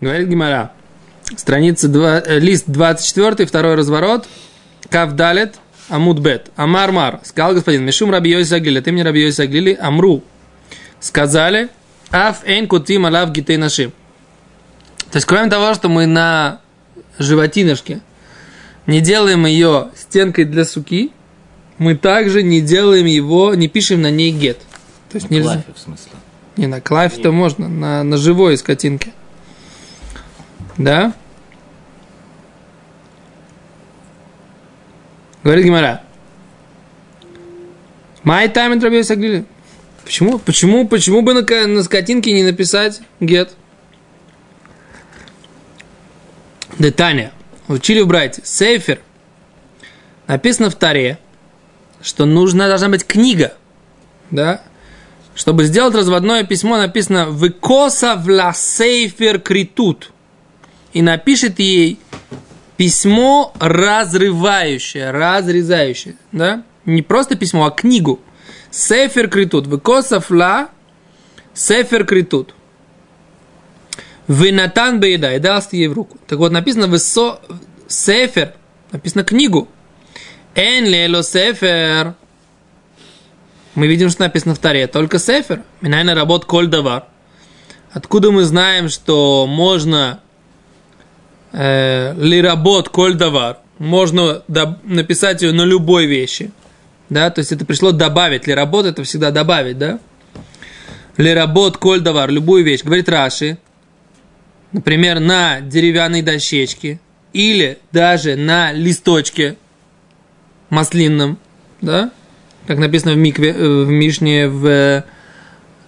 Говорит Гимара. Страница 2, э, лист 24, второй разворот. Кавдалет, Амудбет. Амар Сказал господин, Мишум Раби Йоси Аглили, ты мне Раби Йоси Аглили, Амру. Сказали, Аф эйн кутим алав гитей нашим. То есть, кроме того, что мы на животинышке не делаем ее стенкой для суки, мы также не делаем его, не пишем на ней гет. То есть На нельзя. клафе, в смысле. Не, на клаве-то можно, на, на живой скотинке. Да? Говорит Гимара. Май тайм Раби Саглили. Почему? Почему? Почему бы на, на скотинке не написать гет? Детания. Учили в Брайте. Сейфер. Написано в Таре, что нужна должна быть книга. Да? Чтобы сделать разводное письмо, написано «Выкоса вла сейфер критут». И напишет ей письмо разрывающее, разрезающее. Да? Не просто письмо, а книгу. Сейфер критут. Выкоса вла сейфер критут. Винатан бееда. И дал ей в руку. Так вот, написано «Высо сейфер». Написано книгу. Эн лело сейфер. Мы видим, что написано в Таре, только Сефер. Минайна работ коль давар. Откуда мы знаем, что можно э, ли работ коль давар? Можно написать ее на любой вещи. Да, то есть это пришло добавить. Ли работ это всегда добавить, да? Ли работ коль давар, любую вещь. Говорит Раши, например, на деревянной дощечке или даже на листочке маслинном, да? как написано в, Микве, э, в Мишне, в, э,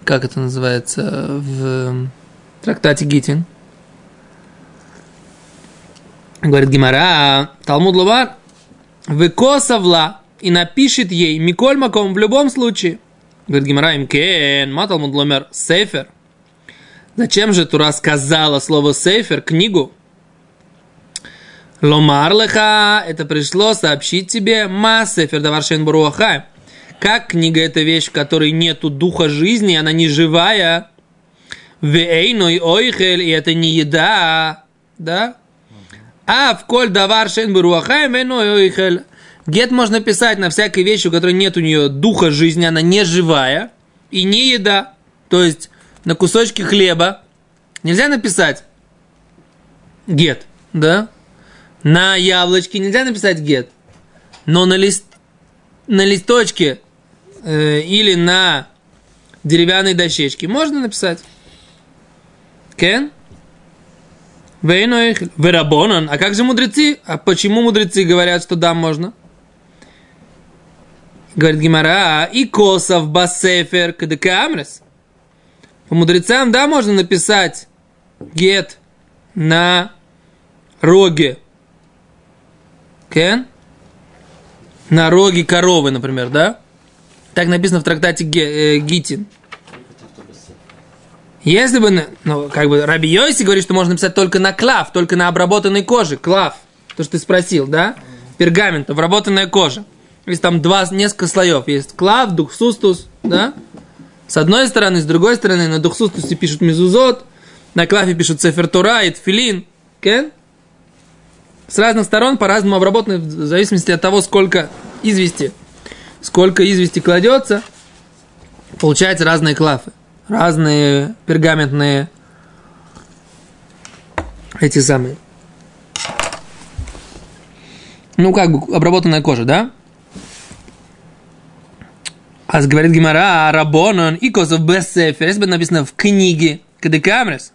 как это называется, в трактате Гитин. Говорит Гимара, Талмуд Лувар, выкосавла и напишет ей Миколь Маком в любом случае. Говорит Гимара, имкен, ма Талмуд сейфер. Зачем же Тура сказала слово сейфер, книгу? Ломар леха, это пришло сообщить тебе, ма сейфер даваршен буруахай. Как книга это вещь, в которой нету духа жизни, она не живая. Вейной ойхель, и это не еда, да? А в коль давар шен вейной ойхель. Гет можно писать на всякой вещи, у которой нет у нее духа жизни, она не живая и не еда. То есть на кусочке хлеба нельзя написать гет, да? На яблочке нельзя написать гет, но на лист на листочке э, или на деревянной дощечке можно написать. Кен? Вейноих. Верабонан. А как же мудрецы? А почему мудрецы говорят, что да, можно? Говорит Гимара, и косов басефер кадекамрес. По мудрецам, да, можно написать гет на роге. Кен? на роге коровы, например, да? Так написано в трактате э, Гитин. Если бы, ну, как бы, Раби Йоси говорит, что можно написать только на клав, только на обработанной коже, клав, то, что ты спросил, да? Пергамент, обработанная кожа. Есть там два, несколько слоев. Есть клав, духсустус, да? С одной стороны, с другой стороны, на духсустусе пишут мезузот, на клаве пишут цефертура и тфилин. Кен? С разных сторон по-разному обработаны, в зависимости от того, сколько извести. Сколько извести кладется, получаются разные клафы. Разные пергаментные эти самые. Ну, как бы обработанная кожа, да? А говорит Гимара, Рабонон и Косов Бессефер, если бы написано в книге Кадекамрес.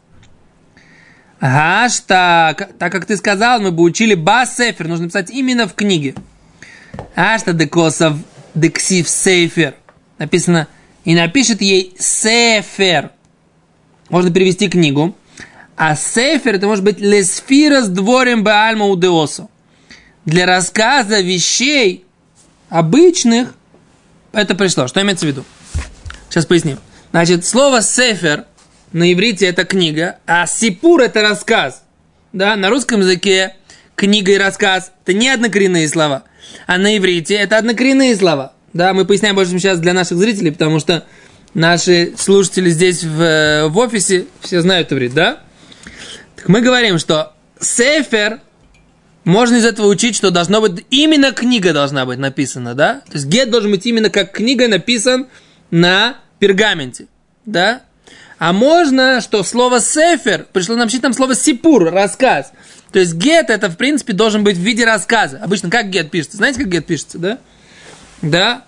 Ага, так, так как ты сказал, мы бы учили Басефер, нужно писать именно в книге. Ашта декосов дексив сейфер. Написано, и напишет ей сефер. Можно перевести книгу. А сефер это может быть лесфира с дворем баальма удеосу. Для рассказа вещей обычных это пришло. Что имеется в виду? Сейчас поясним. Значит, слово сефер на иврите это книга, а сипур это рассказ. Да, на русском языке книга и рассказ это не однокоренные слова, а на иврите это однокоренные слова. Да, мы поясняем больше сейчас для наших зрителей, потому что наши слушатели здесь в, в офисе все знают иврит, да? Так мы говорим, что сефер, можно из этого учить, что должно быть, именно книга должна быть написана, да? То есть гет должен быть именно как книга написан на пергаменте, да? А можно, что слово сефер, пришло нам там слово сипур, рассказ. То есть гет это, в принципе, должен быть в виде рассказа. Обычно как гет пишется? Знаете, как гет пишется, да? Да?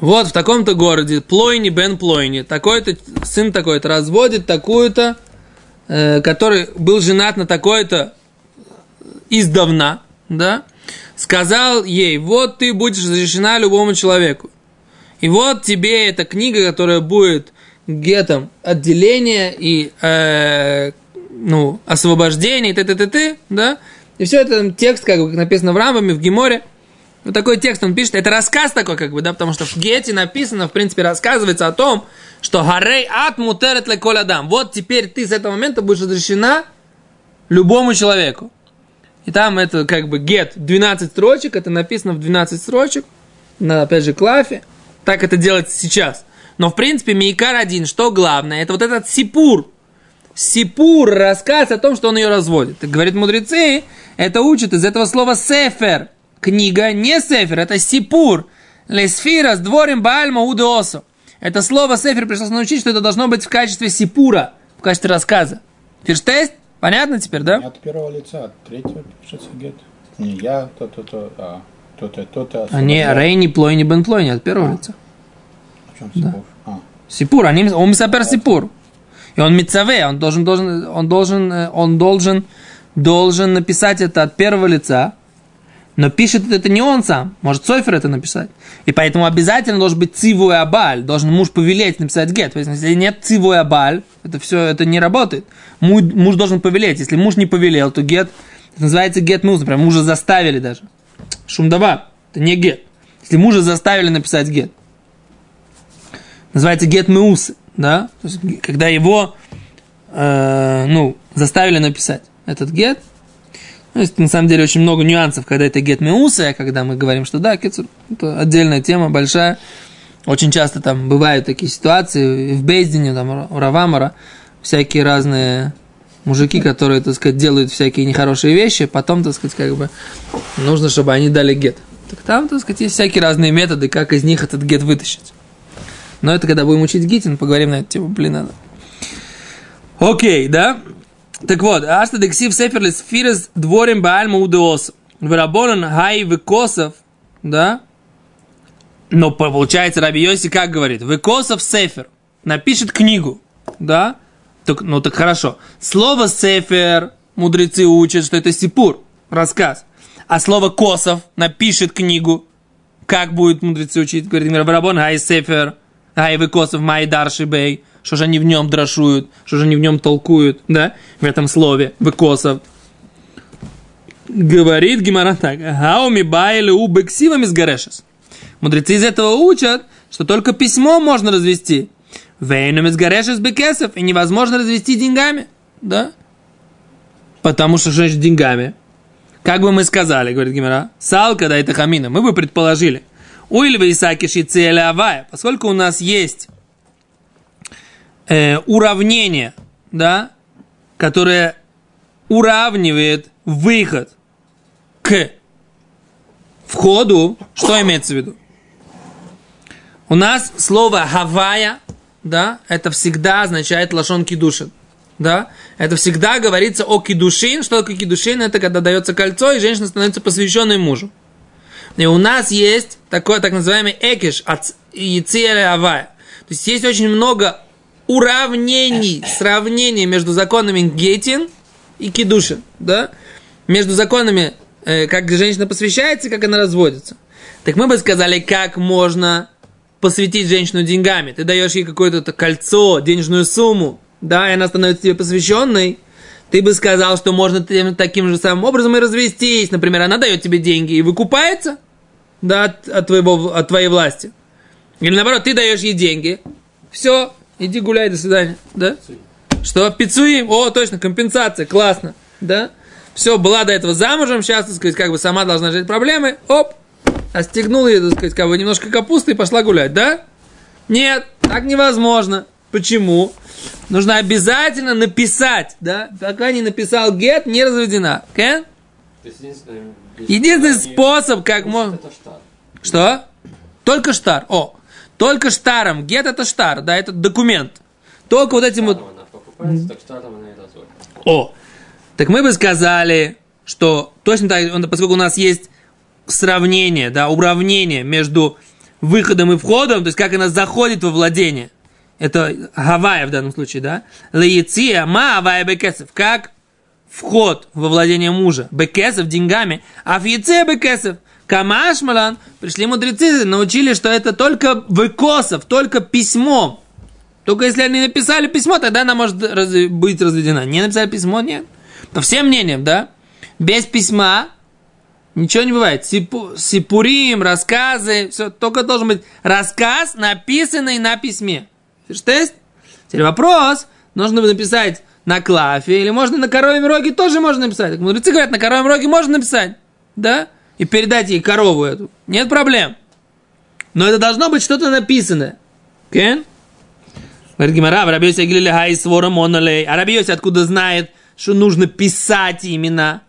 Вот в таком-то городе, Плойни Бен Плойни, такой-то, сын такой-то разводит такую-то, э, который был женат на такой-то издавна, да, сказал ей, вот ты будешь разрешена любому человеку. И вот тебе эта книга, которая будет гетом отделения и э, ну, освобождения, и т, т, т, т, да, и все это текст, как написано в Рамбаме, в Геморе, вот такой текст он пишет. Это рассказ такой, как бы, да, потому что в Гете написано, в принципе, рассказывается о том, что Гарей ат мутерет леколядам. Вот теперь ты с этого момента будешь разрешена любому человеку. И там это как бы гет 12 строчек, это написано в 12 строчек, на, опять же, клафе. Так это делается сейчас. Но, в принципе, Мейкар один, что главное, это вот этот сипур. Сипур, рассказ о том, что он ее разводит. Говорит мудрецы, это учат из этого слова сефер – книга не сефер, это сипур. Лесфира с дворем Баальма Удеосо. Это слово сефер пришлось научить, что это должно быть в качестве сипура, в качестве рассказа. Фирштест? Понятно теперь, да? От первого лица, от третьего пишется гет. Не я, то-то-то, а то-то, то-то. А не Рейни, Плойни, Бен Плойни, от первого а. лица. В чем да. сипур? А. Сипур, они, он мисапер сипур. И он мицаве, он должен, должен, он должен, он должен, должен написать это от первого лица, но пишет это не он сам, может Сойфер это написать. И поэтому обязательно должен быть цивуй абаль, должен муж повелеть написать гет. Если нет цивуй абаль, это все это не работает. Муж, муж должен повелеть. Если муж не повелел, то гет, это называется гет муж, например, мужа заставили даже. Шумдава, это не гет. Если мужа заставили написать гет, называется гет меус, да, то есть, когда его, э, ну, заставили написать этот гет, ну, есть, на самом деле очень много нюансов, когда это гет меуса, когда мы говорим, что да, кецур, это отдельная тема, большая. Очень часто там бывают такие ситуации, в Бейздине, там, у Равамара, всякие разные мужики, которые, так сказать, делают всякие нехорошие вещи, потом, так сказать, как бы нужно, чтобы они дали гет. Так там, так сказать, есть всякие разные методы, как из них этот гет вытащить. Но это когда будем учить гитин, поговорим на эту тему, блин, надо. Окей, да? Так вот, Ашта Дексив Сеферлис Фирес дворим Баальма Удеос. Верабонан Хай Векосов, да? Но получается, Раби Йоси как говорит? Векосов Сефер. Напишет книгу, да? Так, ну так хорошо. Слово Сефер мудрецы учат, что это Сипур, рассказ. А слово Косов напишет книгу. Как будет мудрецы учить? Говорит, Рабон Хай Сефер, Хай Векосов Май Дарши Бей что же они в нем дрошуют, что же они в нем толкуют, да, в этом слове, выкосов. Говорит Гимара так, хауми байли у бексивами с горешес. Мудрецы из этого учат, что только письмо можно развести. Вейном из бекесов, и невозможно развести деньгами, да, потому что значит деньгами? Как бы мы сказали, говорит Гимара, салка да это хамина, мы бы предположили, Уильва Исаки Шицеля Авая, поскольку у нас есть э, уравнение, да, которое уравнивает выход к входу, что имеется в виду? У нас слово «хавая», да, это всегда означает лошон кидушин. Да? Это всегда говорится о кидушин. Что такое кидушин? Это когда дается кольцо, и женщина становится посвященной мужу. И у нас есть такой так называемый экиш от Яцеля Авая. То есть есть очень много уравнений, сравнений между законами Гетин и Кедушин, да? Между законами, э, как женщина посвящается и как она разводится. Так мы бы сказали, как можно посвятить женщину деньгами. Ты даешь ей какое-то кольцо, денежную сумму, да, и она становится тебе посвященной. Ты бы сказал, что можно таким же самым образом и развестись. Например, она дает тебе деньги и выкупается да, от, от, твоего, от твоей власти. Или наоборот, ты даешь ей деньги, все, иди гуляй, до свидания, да? Что, пицуим, о, точно, компенсация, классно, да? Все, была до этого замужем, сейчас, так сказать, как бы сама должна решать проблемы, оп, остегнула ее, так сказать, как бы немножко капусты и пошла гулять, да? Нет, так невозможно. Почему? нужно обязательно написать, да? Пока не написал гет, не разведена. Okay? Единственный, Единственный способ, как можно... Что? Только штар. О, только штаром. Гет это штар, да, это документ. Только вот этим вот... О, так мы бы сказали, что точно так, поскольку у нас есть сравнение, да, уравнение между выходом и входом, то есть как она заходит во владение. Это Гавайя в данном случае, да? Лаиция, ма, авая, бекесов. Как вход во владение мужа. Бекесов деньгами. А в яйце бекесов. Камашмалан. Пришли мудрецы, научили, что это только выкосов, только письмом. Только если они написали письмо, тогда она может раз- быть разведена. Не написали письмо, нет. По всем мнениям, да? Без письма ничего не бывает. Сипу- сипурим, рассказы, все. Только должен быть рассказ, написанный на письме. Что есть? Теперь вопрос. Нужно написать на клафе или можно на коровьем роге тоже можно написать. Так мудрецы говорят, на коровьем роге можно написать. Да? И передать ей корову эту. Нет проблем. Но это должно быть что-то написанное. Кен? Говорит Гимара, в Рабиосе Гилиле Хай Свора Монолей. А Рабиосе откуда знает, что нужно писать имена?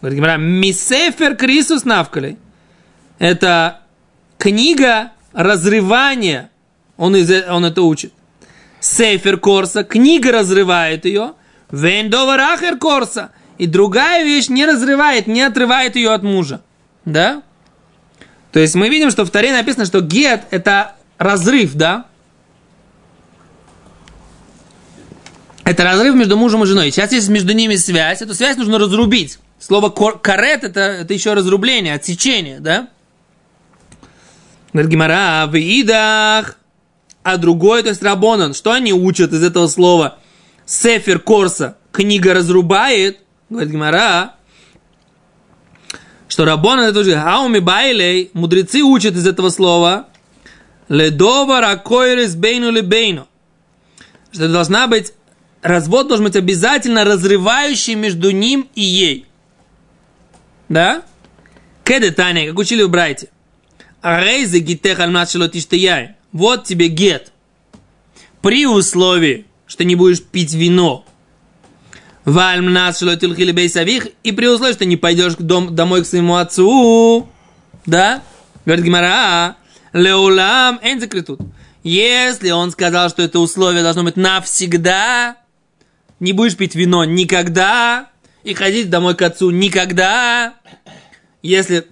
Говорит Гимара, Мисефер Крисус Навкалей. Это книга разрывания. Он, из, он это учит. Сефер Корса, книга разрывает ее. Вендова Рахер Корса. И другая вещь не разрывает, не отрывает ее от мужа. Да? То есть мы видим, что в Таре написано, что гет это разрыв, да? Это разрыв между мужем и женой. Сейчас есть между ними связь. Эту связь нужно разрубить. Слово карет это, это еще разрубление, отсечение, да? Гимара, в идах. А другой, то есть Рабонан, что они учат из этого слова? Сефер Корса, книга разрубает, говорит Гимара, что Рабонан это уже Хауми Байлей, мудрецы учат из этого слова, Ледова ракойрес бейну лебейну. Что должна быть, развод должен быть обязательно разрывающий между ним и ей. Да? Кеде Таня, как учили в Брайте. Арейзе гитех. Вот тебе гет. При условии, что не будешь пить вино. Вальмнат шелотилхили бейсавих. И при условии, что не пойдешь дом, домой к своему отцу. Да? Говорит Гимара. Леулам эн закрытут. Если он сказал, что это условие должно быть навсегда, не будешь пить вино никогда, и ходить домой к отцу никогда, если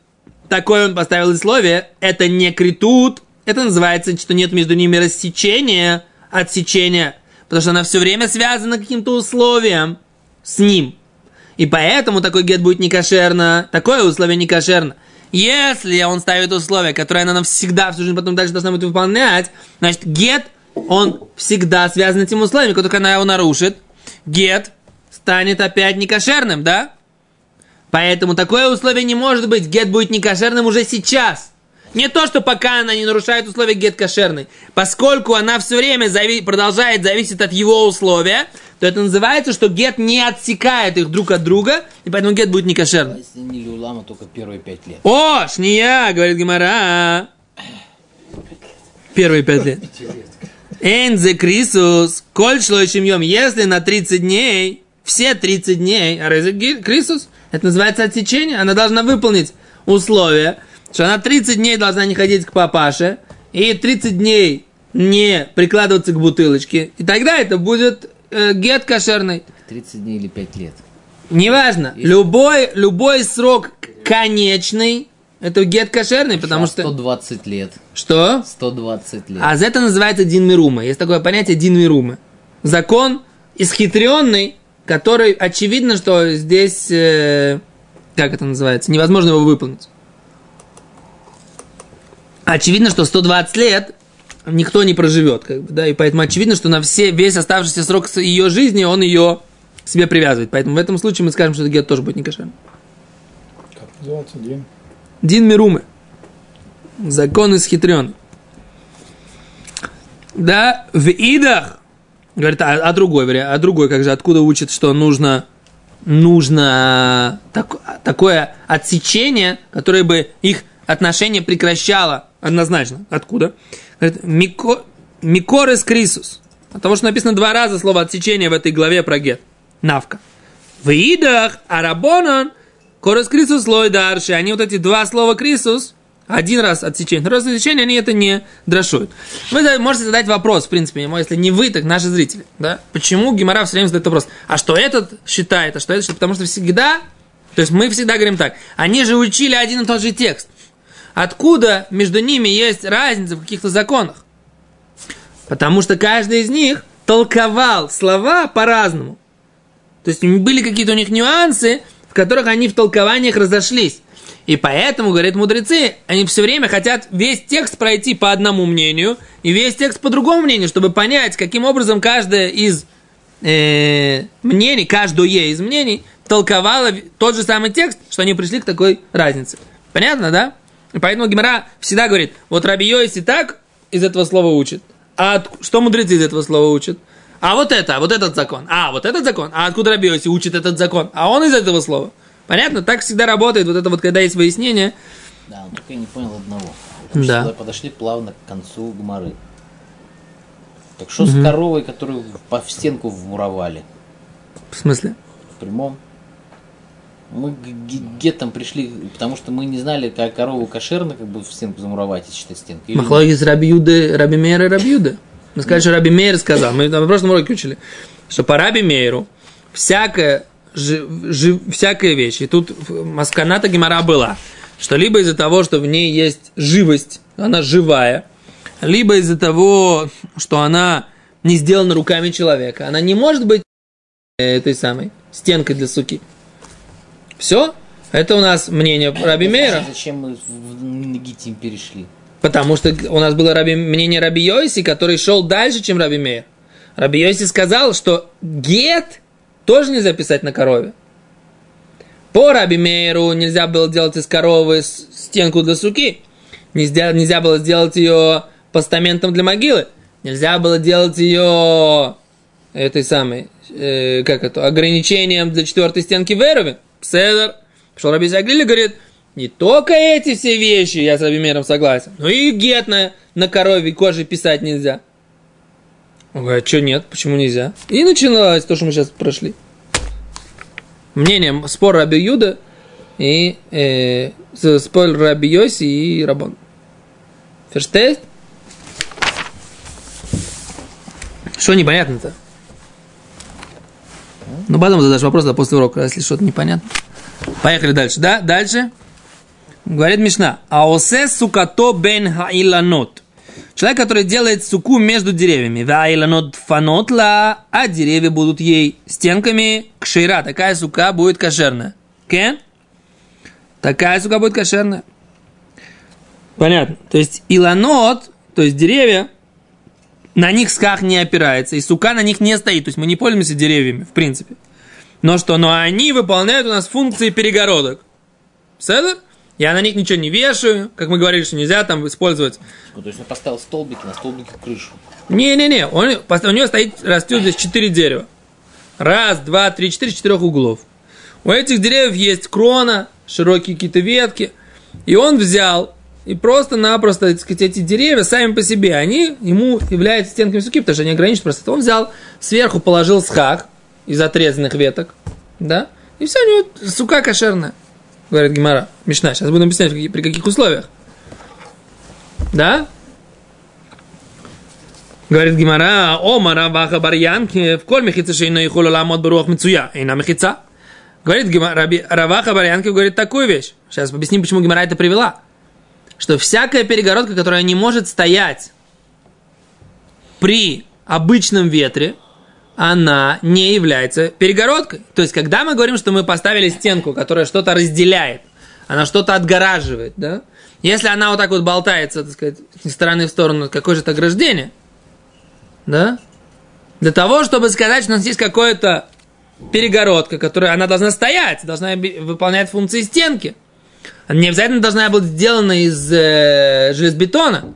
такое он поставил условие, это не критут, это называется, что нет между ними рассечения, отсечения, потому что она все время связана каким-то условием с ним. И поэтому такой гет будет некошерно, такое условие некошерно. Если он ставит условие, которое она навсегда всю жизнь потом дальше должна будет выполнять, значит, гет, он всегда связан с этим условием, как только она его нарушит, гет станет опять некошерным, да? Поэтому такое условие не может быть. Гет будет некошерным уже сейчас. Не то, что пока она не нарушает условия гет кошерный. Поскольку она все время зави- продолжает зависеть от его условия, то это называется, что гет не отсекает их друг от друга, и поэтому гет будет А некошерным. если не люлама, только первые пять лет. О, шния, говорит Гимара. Первые пять лет. Энзе Крисус, коль шлойшим йом, если на 30 дней, все 30 дней, а Крисус, это называется отсечение, она должна выполнить условия, что она 30 дней должна не ходить к папаше, и 30 дней не прикладываться к бутылочке, и тогда это будет э, гет кошерный. 30 дней или 5 лет. Неважно, любой, любой срок конечный, это гет кошерный, потому что... 120 лет. Что? 120 лет. А за это называется Дин Мирума. Есть такое понятие Дин Мирума. Закон исхитренный, который очевидно, что здесь, э, как это называется, невозможно его выполнить. Очевидно, что 120 лет никто не проживет, как бы, да, и поэтому очевидно, что на все, весь оставшийся срок ее жизни он ее к себе привязывает. Поэтому в этом случае мы скажем, что это гет тоже будет не кошерным. Как называется Дин? Дин Мирумы. Закон исхитренный. Да, в идах. Говорит, а, а другой а другой, как же, откуда учит, что нужно, нужно так- такое отсечение, которое бы их отношения прекращало однозначно. Откуда? Говорит, «Мико- Микорес Крисус. От того, что написано два раза слово отсечение в этой главе про гет. Навка. В идах, арабонан, корос крисус лой дарши. Они вот эти два слова крисус, один раз отсечение, второй раз отсечение, они это не дрошуют. Вы можете задать вопрос, в принципе, если не вы, так наши зрители. Да? Почему Гимара все время задает вопрос? А что этот считает, а что это считает? Потому что всегда, то есть мы всегда говорим так, они же учили один и тот же текст. Откуда между ними есть разница в каких-то законах? Потому что каждый из них толковал слова по-разному. То есть были какие-то у них нюансы, в которых они в толкованиях разошлись. И поэтому, говорят мудрецы, они все время хотят весь текст пройти по одному мнению и весь текст по другому мнению, чтобы понять, каким образом каждое из э, мнений, каждое из мнений толковало тот же самый текст, что они пришли к такой разнице. Понятно, да? И поэтому Гимара всегда говорит, вот Раби Йоси так из этого слова учит, а от- что мудрецы из этого слова учат? А вот это, вот этот закон. А, вот этот закон. А откуда Раби Йоси учит этот закон? А он из этого слова. Понятно? Так всегда работает. Вот это вот, когда есть выяснение. Да, но только я не понял одного. Да. Что подошли плавно к концу гморы. Так что с коровой, которую по в стенку вмуровали? В смысле? В прямом. Мы к ге- гетам пришли, потому что мы не знали, как корову кошерно как бы в стенку замуровать, если считать стенку. Или- Махлогис Раби Юды, Раби Мейра и Раби Юды. Мы сказали, что Раби Мейр сказал. Мы на прошлом уроке учили, что по Раби Мейру всякая, жи- жи- всякая вещь, и тут масканата Гемора была, что либо из-за того, что в ней есть живость, она живая, либо из-за того, что она не сделана руками человека, она не может быть э, этой самой стенкой для суки. Все? Это у нас мнение Раби Мейра. Зачем мы в в Нагитим перешли? Потому что у нас было раби, мнение Раби Йоси, который шел дальше, чем Раби Мейр. Раби Йоси сказал, что гет тоже нельзя писать на корове. По Раби Мейру нельзя было делать из коровы стенку для суки. Нельзя, нельзя было сделать ее постаментом для могилы. Нельзя было делать ее этой самой, э, как это, ограничением для четвертой стенки Веровин. Седер. Пришел Раби Заглили, говорит, не только эти все вещи, я с Раби Мейром согласен, но и гет на, на корове коже писать нельзя. Он говорит, что нет, почему нельзя? И начиналось то, что мы сейчас прошли. Мнение, спор Раби Юда и э, спор Раби Йоси и Рабон. Ферштейст? Что непонятно-то? Ну, потом задашь вопрос, да, после урока, если что-то непонятно. Поехали дальше, да? Дальше. Говорит Мишна. Аосе сукато бен хаиланот. Человек, который делает суку между деревьями. Ваиланот фанотла, а деревья будут ей стенками кшира. Такая сука будет кошерная. Кен? Такая сука будет кошерная. Понятно. То есть иланот, то есть деревья, на них сках не опирается, и сука на них не стоит. То есть мы не пользуемся деревьями, в принципе. Но что? Но они выполняют у нас функции перегородок. Седер? Я на них ничего не вешаю, как мы говорили, что нельзя там использовать. Ну, то есть он поставил столбики, на столбике крышу. Не-не-не, он, у него стоит, растет здесь четыре дерева. Раз, два, три, четыре, четырех углов. У этих деревьев есть крона, широкие какие-то ветки. И он взял и просто-напросто, так сказать, эти деревья сами по себе, они ему являются стенками суки, потому что они ограничены просто. Он взял, сверху положил схак из отрезанных веток, да, и все, у него сука кошерная, говорит Гимара. Мишна, сейчас буду объяснять, при каких условиях. Да? Говорит Гимара, Ома Раваха Барьянки, в коль мехица шейна и хула ламот баруах мицуя, и на мехица. Говорит Гима- Раби- Раваха Барьянки, говорит такую вещь. Сейчас объясним, почему Гимара это привела. Что всякая перегородка, которая не может стоять при обычном ветре, она не является перегородкой. То есть, когда мы говорим, что мы поставили стенку, которая что-то разделяет, она что-то отгораживает, да? Если она вот так вот болтается, так сказать, из стороны в сторону, какое же это ограждение, да? Для того, чтобы сказать, что у нас есть какое-то перегородка, которая, она должна стоять, должна выполнять функции стенки. Не обязательно должна быть сделана из э, железобетона,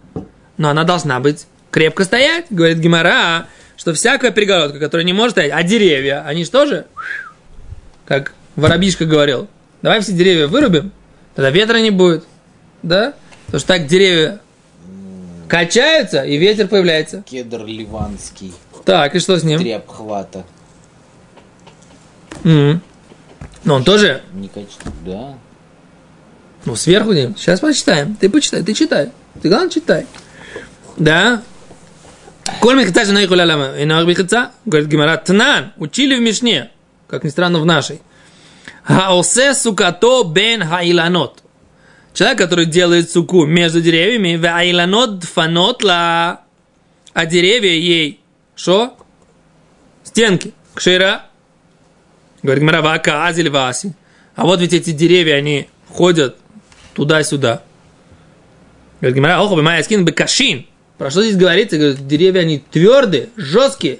но она должна быть крепко стоять, говорит Гимара, что всякая перегородка, которая не может стоять, а деревья, они что же, как Воробишка говорил, давай все деревья вырубим, тогда ветра не будет, да? Потому что так деревья качаются, и ветер появляется. Кедр ливанский. Так, и что с ним? Три обхвата. М. Ну, он тоже, Не качество, да. Ну, сверху не. Сейчас почитаем. Ты почитай, ты читай. Ты, главное, читай. Да? Коль мехица жена и хуля лама. И на мехица, говорит Гимара, тнан, учили в Мишне, как ни странно в нашей. Хаосе сукато бен хаиланот. Человек, который делает суку между деревьями, в айланот дфанот ла, а деревья ей, что? Стенки. Кшира. Говорит Гимара, вака азель васи. А вот ведь эти деревья, они ходят туда-сюда. Говорит Гимара, охо, бимая скин бекашин. Про что здесь говорится? Говорит, деревья, они твердые, жесткие.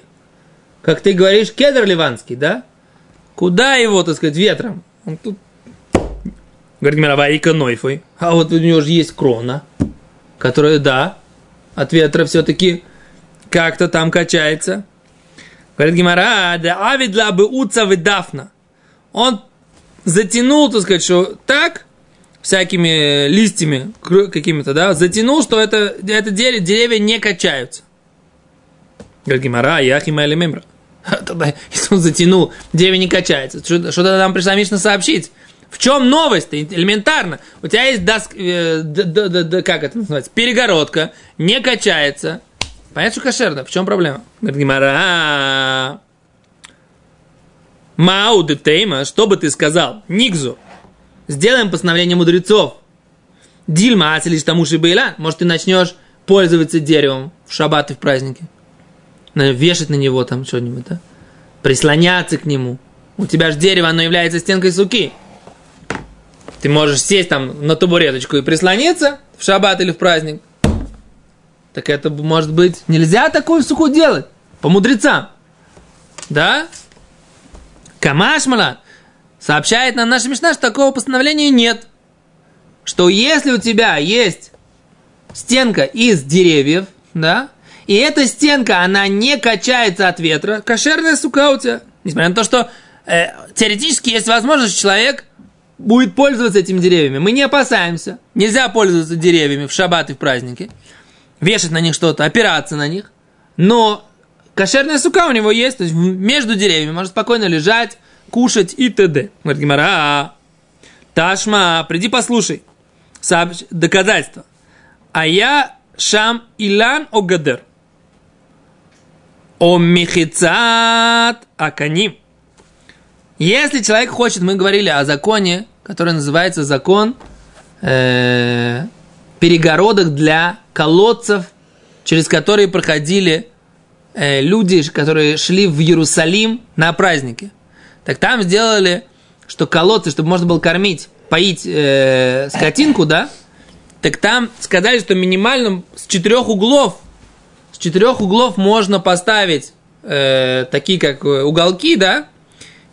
Как ты говоришь, кедр ливанский, да? Куда его, так сказать, ветром? Он тут... Говорит Гимара, ваика нойфой. А вот у него же есть крона, которая, да, от ветра все-таки как-то там качается. Говорит Гимара, да авидла бы уца дафна. Он затянул, так сказать, что так, всякими листьями кр- какими-то, да, затянул, что это, это дерево, деревья не качаются. Говорит Гимара, яхима или мемра. Тогда, если он затянул, деревья не качается. Что, что тогда нам пришла Мишна сообщить? В чем новость? Элементарно. У тебя есть доск, э, д- д- д- как это называется? Перегородка, не качается. Понятно, что кошерно. В чем проблема? Говорит Гимара. Мау де тейма, что бы ты сказал? Никзу. Сделаем постановление мудрецов. Дильма, ацелиш тому шибейла. Может, ты начнешь пользоваться деревом в шаббат и в праздники. Вешать на него там что-нибудь, да? Прислоняться к нему. У тебя же дерево, оно является стенкой суки. Ты можешь сесть там на табуреточку и прислониться в шаббат или в праздник. Так это может быть нельзя такую суку делать по мудрецам. Да? Камашмала сообщает нам наша Мишна, что такого постановления нет. Что если у тебя есть стенка из деревьев, да, и эта стенка, она не качается от ветра, кошерная сука у тебя. Несмотря на то, что э, теоретически есть возможность, человек будет пользоваться этими деревьями. Мы не опасаемся. Нельзя пользоваться деревьями в шаббат и в праздники. Вешать на них что-то, опираться на них. Но кошерная сука у него есть, то есть между деревьями может спокойно лежать, кушать и т.д. Говорит Гимара, «А, Ташма, приди послушай. Сообщ- Доказательство. А я шам илан огадер. О михицат аканим. Если человек хочет, мы говорили о законе, который называется закон э, перегородок для колодцев, через которые проходили э, люди, которые шли в Иерусалим на праздники. Так там сделали, что колодцы, чтобы можно было кормить, поить э, скотинку, да, так там сказали, что минимально с четырех углов, с четырех углов можно поставить э, такие как э, уголки, да,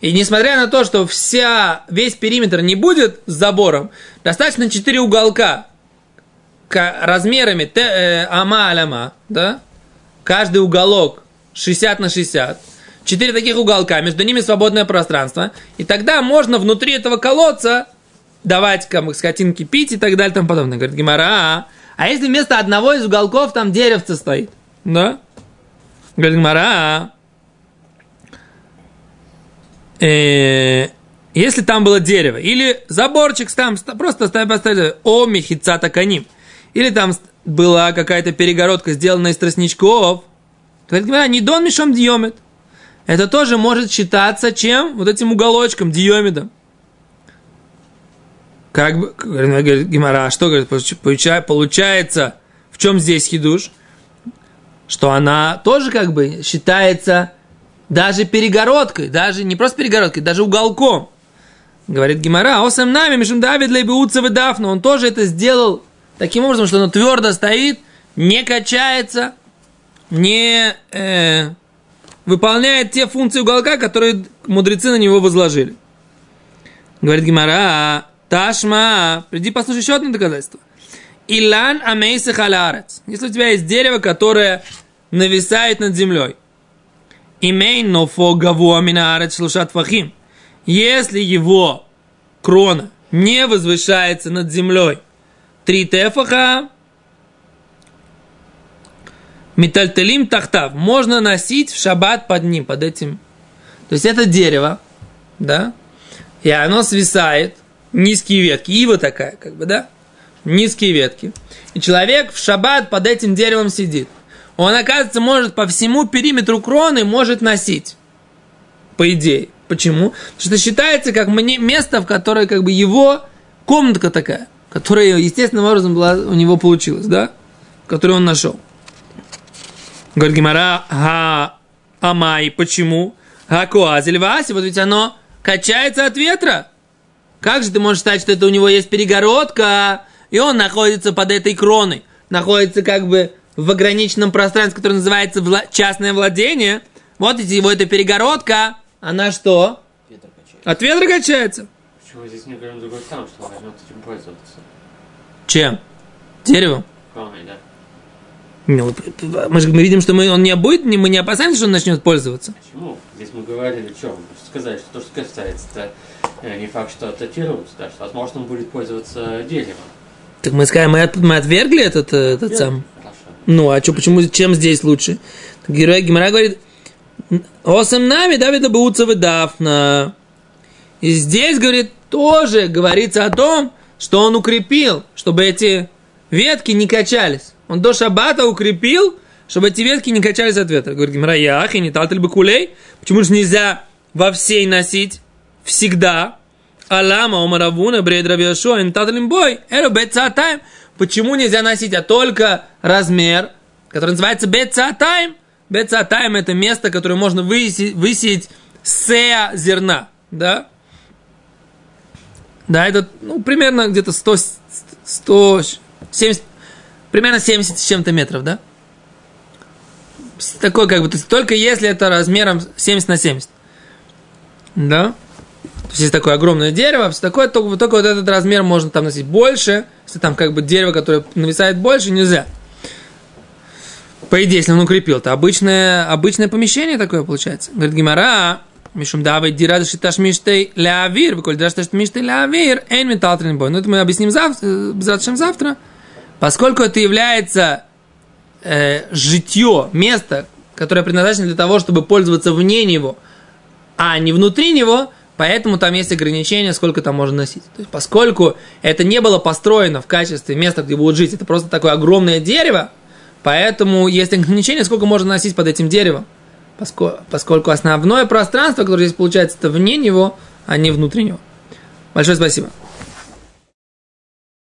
и несмотря на то, что вся, весь периметр не будет с забором, достаточно 4 уголка ка- размерами т, э, ама аляма, да? Каждый уголок 60 на 60. Четыре таких уголка, между ними свободное пространство. И тогда можно внутри этого колодца давать как, скотинки пить и так далее тому подобное. Говорит Гимара, а, а если вместо одного из уголков там деревце стоит? Да? Говорит Гимара, а, э, если там было дерево, или заборчик там, ст- просто ставь поставили о мехицата каним, или там была какая-то перегородка, сделанная из тростничков, говорит, Гимара, не дон мишом диомет. Это тоже может считаться чем? Вот этим уголочком, диомедом. Как бы, говорит Гимара, а что, говорит, получа- получается, в чем здесь хидуш? Что она тоже как бы считается даже перегородкой, даже не просто перегородкой, даже уголком. Говорит Гимара, осам нами, мишум Давид лейбеутцев и Дафна, он тоже это сделал таким образом, что оно твердо стоит, не качается, не э, выполняет те функции уголка, которые мудрецы на него возложили. Говорит Гимара, Ташма, приди послушай еще одно доказательство. Илан амейса халярец. Если у тебя есть дерево, которое нависает над землей. Имей нофо гавуа минаарец шлушат фахим. Если его крона не возвышается над землей три тефаха, Метальтелим тахтав. Можно носить в шаббат под ним, под этим. То есть это дерево, да, и оно свисает, низкие ветки, ива такая, как бы, да, низкие ветки. И человек в шаббат под этим деревом сидит. Он, оказывается, может по всему периметру кроны может носить. По идее. Почему? Потому что считается как место, в которое как бы его комнатка такая, которая естественным образом была, у него получилась, да? Которую он нашел. Говорит Гимара, га, амай, почему? Гакуазель васи, вот ведь оно качается от ветра. Как же ты можешь считать, что это у него есть перегородка, и он находится под этой кроной, находится как бы в ограниченном пространстве, которое называется вла- частное владение. Вот эти, его эта перегородка, она что? Ветер. От ветра качается. Почему здесь не говорим другой сам, что он возьмет этим пользоваться? Чем? Деревом? Кроной, да. Ну, мы же мы видим, что мы, он не будет, мы не опасаемся, что он начнет пользоваться. Почему? Здесь мы говорили о чем? Сказали, что то, что касается, это э, не факт, что датируется, да, что, возможно, он будет пользоваться деревом. Так мы скажем, мы, от- мы отвергли этот, э, этот сам. Хорошо. Ну, а что, почему, чем здесь лучше? Герой Гимара говорит, осем нами Давида Бауцев и Дафна. И здесь, говорит, тоже говорится о том, что он укрепил, чтобы эти ветки не качались. Он до шабата укрепил, чтобы эти ветки не качались от ветра. Говорит Гимара, ях, и не талтель бы кулей. Почему же нельзя во всей носить всегда? Алама, Омаравуна, Брейд Рабиашо, Интатлим Бой, Эро Бецатайм. Почему нельзя носить, а только размер, который называется Бецатайм? Бецатайм это место, которое можно высеять, высеять сея зерна, да? Да, это ну, примерно где-то 100, 170, примерно 70 с чем-то метров, да? Такой как бы, то есть только если это размером 70 на 70. Да? То есть есть такое огромное дерево, все такое, только, только вот этот размер можно там носить больше. Если там как бы дерево, которое нависает больше, нельзя. По идее, если он укрепил, то обычное, обычное помещение такое получается. Говорит Гимара, Мишум давай дира шиташ миштей лявир, выколь дира шиташ миштей лявир, эйн метал бой. Ну, это мы объясним завтра, завтра, завтра. Поскольку это является э, житье, место, которое предназначено для того, чтобы пользоваться вне него, а не внутри него, поэтому там есть ограничения, сколько там можно носить. То есть, поскольку это не было построено в качестве места, где будут жить, это просто такое огромное дерево, поэтому есть ограничения, сколько можно носить под этим деревом. Поскольку, поскольку основное пространство, которое здесь получается, это вне него, а не внутри него. Большое спасибо.